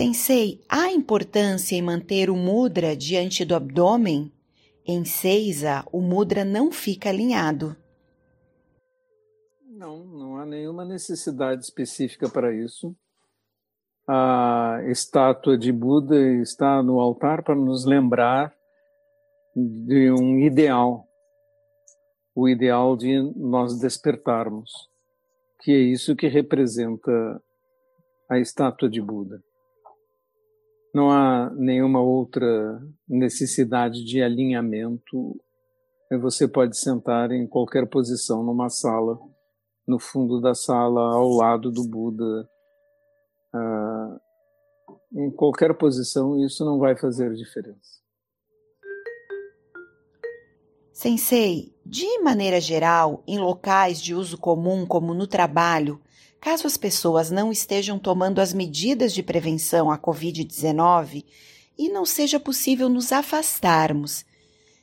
Sensei, há importância em manter o mudra diante do abdômen? Em Seiza, o mudra não fica alinhado. Não, não há nenhuma necessidade específica para isso. A estátua de Buda está no altar para nos lembrar de um ideal, o ideal de nós despertarmos, que é isso que representa a estátua de Buda. Não há nenhuma outra necessidade de alinhamento. Você pode sentar em qualquer posição numa sala, no fundo da sala, ao lado do Buda. Ah, em qualquer posição, isso não vai fazer diferença. Sensei, de maneira geral, em locais de uso comum, como no trabalho, Caso as pessoas não estejam tomando as medidas de prevenção à Covid-19 e não seja possível nos afastarmos,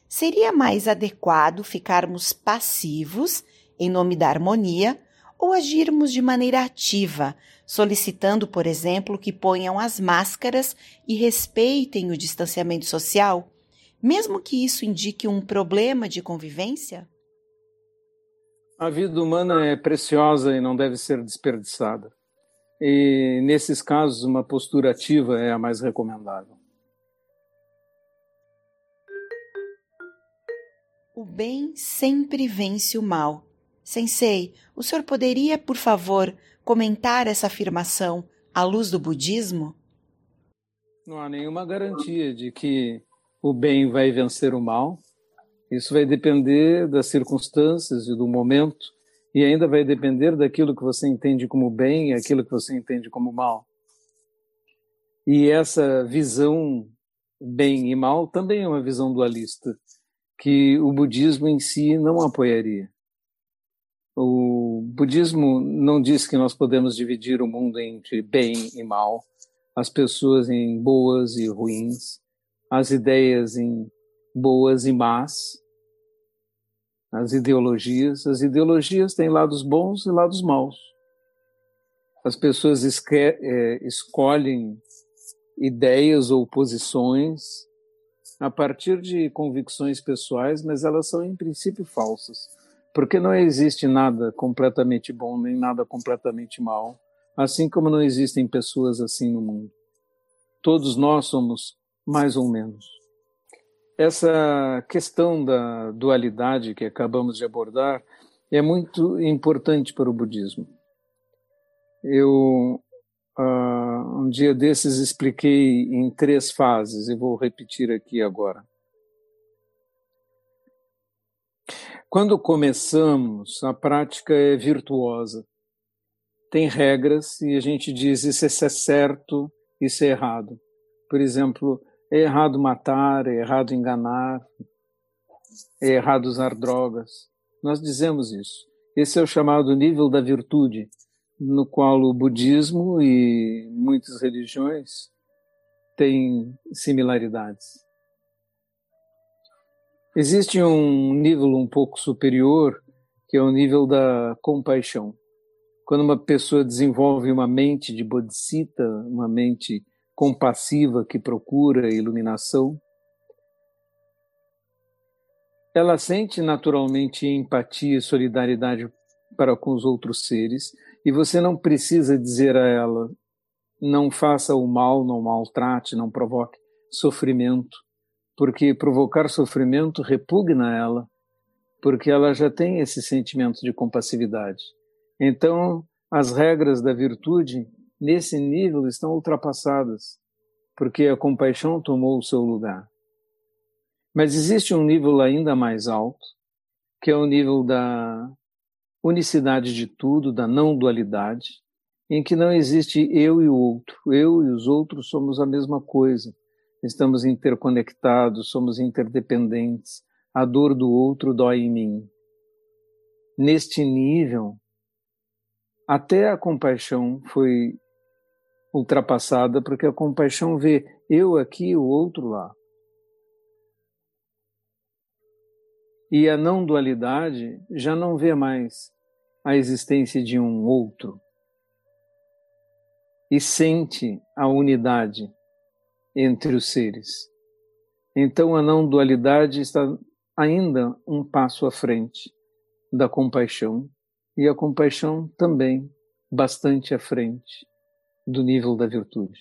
seria mais adequado ficarmos passivos em nome da harmonia ou agirmos de maneira ativa, solicitando, por exemplo, que ponham as máscaras e respeitem o distanciamento social, mesmo que isso indique um problema de convivência? A vida humana é preciosa e não deve ser desperdiçada. E, nesses casos, uma postura ativa é a mais recomendável. O bem sempre vence o mal. Sensei, o senhor poderia, por favor, comentar essa afirmação à luz do budismo? Não há nenhuma garantia de que o bem vai vencer o mal, isso vai depender das circunstâncias e do momento, e ainda vai depender daquilo que você entende como bem e aquilo que você entende como mal. E essa visão bem e mal também é uma visão dualista, que o budismo em si não apoiaria. O budismo não diz que nós podemos dividir o mundo entre bem e mal, as pessoas em boas e ruins, as ideias em boas e más, as ideologias. As ideologias têm lados bons e lados maus. As pessoas é, escolhem ideias ou posições a partir de convicções pessoais, mas elas são em princípio falsas, porque não existe nada completamente bom nem nada completamente mal, assim como não existem pessoas assim no mundo. Todos nós somos mais ou menos. Essa questão da dualidade que acabamos de abordar é muito importante para o budismo. Eu, uh, um dia desses, expliquei em três fases e vou repetir aqui agora. Quando começamos, a prática é virtuosa. Tem regras e a gente diz isso é certo, isso é errado. Por exemplo, é errado matar, é errado enganar, é errado usar drogas. Nós dizemos isso. Esse é o chamado nível da virtude, no qual o budismo e muitas religiões têm similaridades. Existe um nível um pouco superior, que é o nível da compaixão. Quando uma pessoa desenvolve uma mente de bodhisattva, uma mente compassiva que procura iluminação. Ela sente naturalmente empatia e solidariedade para com os outros seres, e você não precisa dizer a ela: não faça o mal, não maltrate, não provoque sofrimento, porque provocar sofrimento repugna ela, porque ela já tem esse sentimento de compassividade. Então, as regras da virtude nesse nível estão ultrapassadas, porque a compaixão tomou o seu lugar. Mas existe um nível ainda mais alto, que é o nível da unicidade de tudo, da não dualidade, em que não existe eu e o outro. Eu e os outros somos a mesma coisa. Estamos interconectados, somos interdependentes. A dor do outro dói em mim. Neste nível, até a compaixão foi ultrapassada, porque a compaixão vê eu aqui, o outro lá. E a não dualidade já não vê mais a existência de um outro. e sente a unidade entre os seres. Então a não dualidade está ainda um passo à frente da compaixão e a compaixão também bastante à frente do nível da virtude.